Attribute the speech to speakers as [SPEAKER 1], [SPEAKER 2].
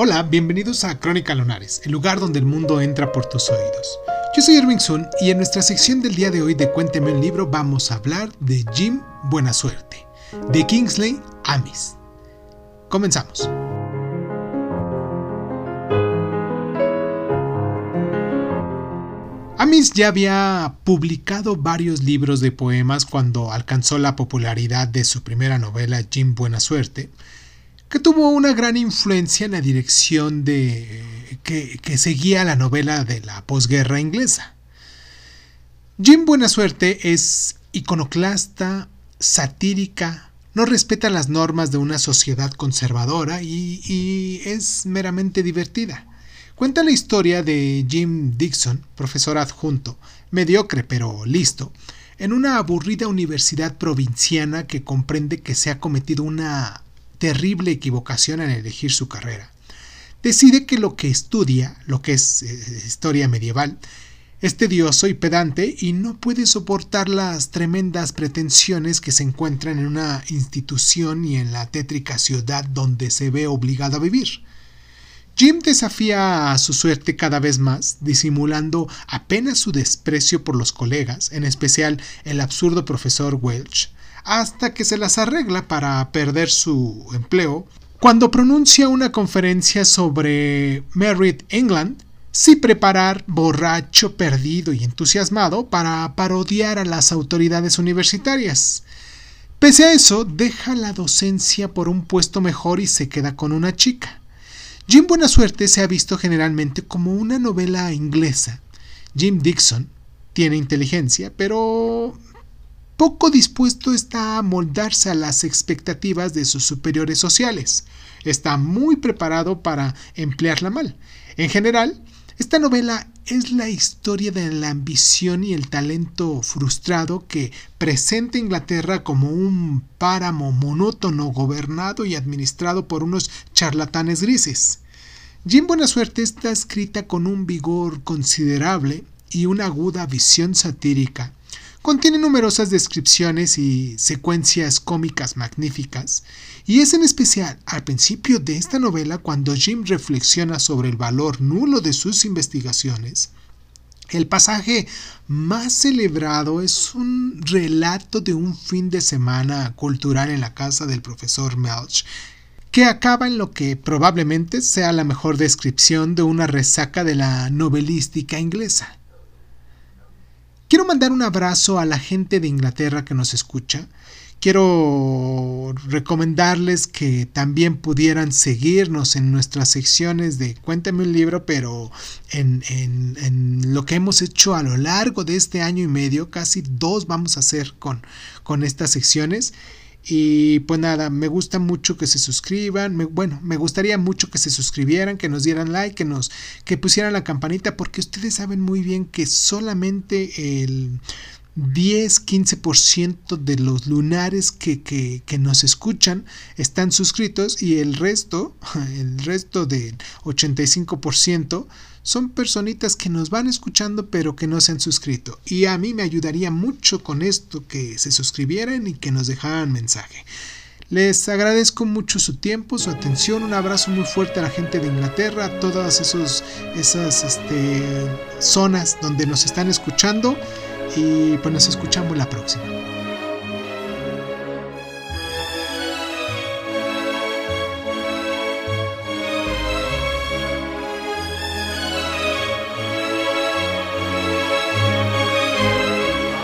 [SPEAKER 1] Hola, bienvenidos a Crónica Lunares, el lugar donde el mundo entra por tus oídos. Yo soy Irving Sun y en nuestra sección del día de hoy de Cuénteme un libro vamos a hablar de Jim Buena Suerte, de Kingsley Amis. Comenzamos. Amis ya había publicado varios libros de poemas cuando alcanzó la popularidad de su primera novela Jim Buena Suerte, que tuvo una gran influencia en la dirección de que, que seguía la novela de la posguerra inglesa. Jim Buena Suerte es iconoclasta, satírica, no respeta las normas de una sociedad conservadora y, y, es meramente divertida. Cuenta la historia de Jim Dixon, profesor adjunto, mediocre pero listo, en una aburrida universidad provinciana que comprende que se ha cometido una terrible equivocación en elegir su carrera. Decide que lo que estudia, lo que es eh, historia medieval, es tedioso y pedante y no puede soportar las tremendas pretensiones que se encuentran en una institución y en la tétrica ciudad donde se ve obligado a vivir. Jim desafía a su suerte cada vez más, disimulando apenas su desprecio por los colegas, en especial el absurdo profesor Welch, hasta que se las arregla para perder su empleo. Cuando pronuncia una conferencia sobre Merritt England, sí preparar borracho, perdido y entusiasmado para parodiar a las autoridades universitarias. Pese a eso, deja la docencia por un puesto mejor y se queda con una chica. Jim Buena Suerte se ha visto generalmente como una novela inglesa. Jim Dixon tiene inteligencia, pero poco dispuesto está a moldarse a las expectativas de sus superiores sociales. Está muy preparado para emplearla mal. En general, esta novela es la historia de la ambición y el talento frustrado que presenta Inglaterra como un páramo monótono gobernado y administrado por unos charlatanes grises. Jim Buena Suerte está escrita con un vigor considerable y una aguda visión satírica Contiene numerosas descripciones y secuencias cómicas magníficas, y es en especial al principio de esta novela cuando Jim reflexiona sobre el valor nulo de sus investigaciones. El pasaje más celebrado es un relato de un fin de semana cultural en la casa del profesor Melch, que acaba en lo que probablemente sea la mejor descripción de una resaca de la novelística inglesa. Quiero mandar un abrazo a la gente de Inglaterra que nos escucha. Quiero recomendarles que también pudieran seguirnos en nuestras secciones de Cuéntame un libro, pero en, en, lo que hemos hecho a lo largo de este año y medio, casi dos vamos a hacer con, con estas secciones. Y pues nada, me gusta mucho que se suscriban. bueno, me gustaría mucho que se suscribieran, que nos dieran like, que nos que pusieran la campanita, porque ustedes saben muy bien que solamente el 10-15% de los lunares que, que, que, nos escuchan están suscritos y el resto, el resto del 85% son personitas que nos van escuchando pero que no se han suscrito. Y a mí me ayudaría mucho con esto que se suscribieran y que nos dejaran mensaje. Les agradezco mucho su tiempo, su atención, un abrazo muy fuerte a la gente de Inglaterra, a todas esos, esas este, zonas donde nos están escuchando y pues nos escuchamos la próxima.